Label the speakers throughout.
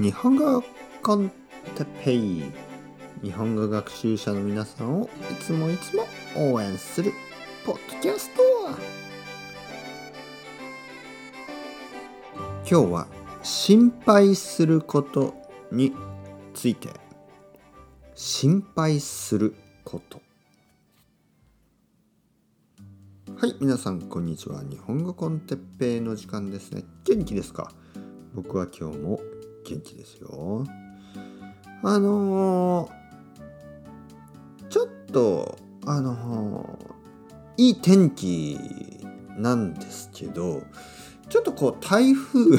Speaker 1: 日本語コンテペイ。日本語学習者の皆さんをいつもいつも応援するポッドキャスト今日は心配することについて。心配すること。はい皆さんこんにちは。日本語コンテッペイの時間ですね。元気ですか？僕は今日も元気ですよ。あのー、ちょっとあのー、いい天気なんですけどちょっとこう台風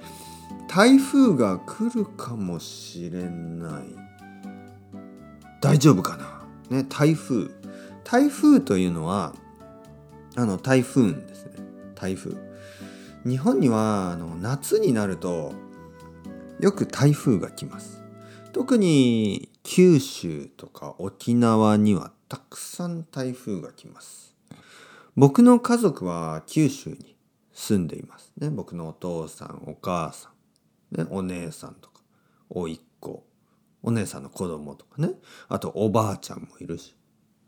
Speaker 1: 台風が来るかもしれない。大丈夫かな？ね台風。台風というのはあの台風ですね。台風。日本にはあの夏になるとよく台風が来ます。特に九州とか沖縄にはたくさん台風が来ます。僕の家族は九州に住んでいます。ね僕のお父さんお母さん、ね、お姉さんとかおいっ子お姉さんの子供とかね。あとおばあちゃんもいるし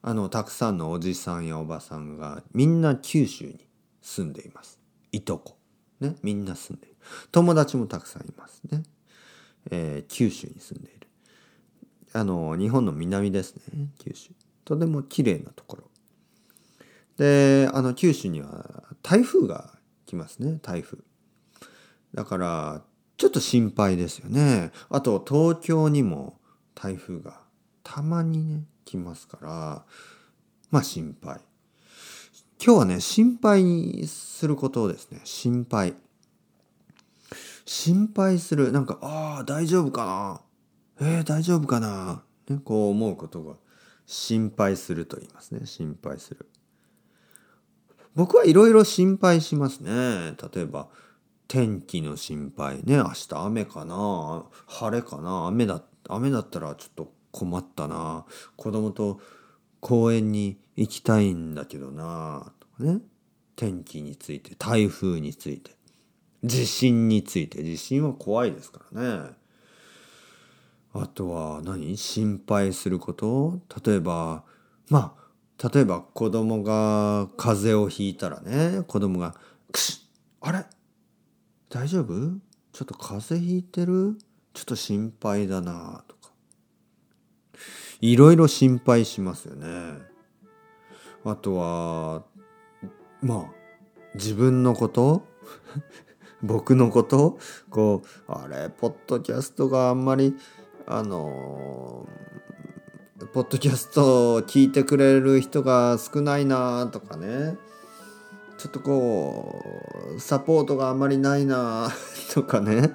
Speaker 1: あのたくさんのおじさんやおばさんがみんな九州に住んでいます。いとこ。ねみんな住んでいる。友達もたくさんいます。ね、えー、九州に住んでいる。あの日本の南ですね九州。とても綺麗なところ。であの九州には台風が来ますね台風。だからちょっと心配ですよね。あと東京にも台風がたまにね来ますからまあ心配。今日はね心配することをですね。心配。心配する。なんかああ大丈夫かな？えー、大丈夫かな、ね、こう思うことが心配すると言いますね。心配する。僕はいろいろ心配しますね。例えば天気の心配ね。明日雨かな？晴れかな？雨だ雨だったらちょっと困ったな。子供と公園に行きたいんだけどな。とかね。天気について台風について。地震について。地震は怖いですからね。あとは何？心配すること？例えばまあ例えば子供が風邪をひいたらね。子供が「くしあれ？大丈夫？ちょっと風邪ひいてる？ちょっと心配だな」とか。いろいろ心配しますよね。あとはまあ自分のこと？僕のこと？こうあれポッドキャストがあんまりあのポッドキャストを聞いてくれる人が少ないなとかね。ちょっとこうサポートがあんまりないな とかね。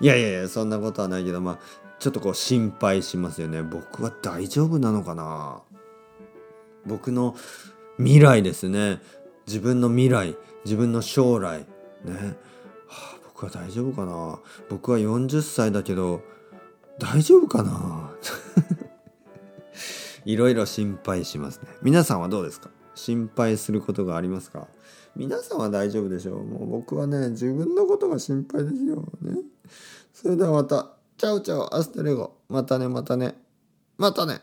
Speaker 1: いやいやいやそんなことはないけどまあちょっとこう心配しますよね。僕は大丈夫なのかな？僕の未来ですね。自分の未来自分の将来。ね、はあ、僕は大丈夫かな？僕は40歳だけど大丈夫かな？いろいろ心配しますね。皆さんはどうですか？心配することがありますか？皆さんは大丈夫でしょう？もう僕はね自分のことが心配ですよ。ね。それではまた。チャウチャウアステレゴ。またねまたね。またね。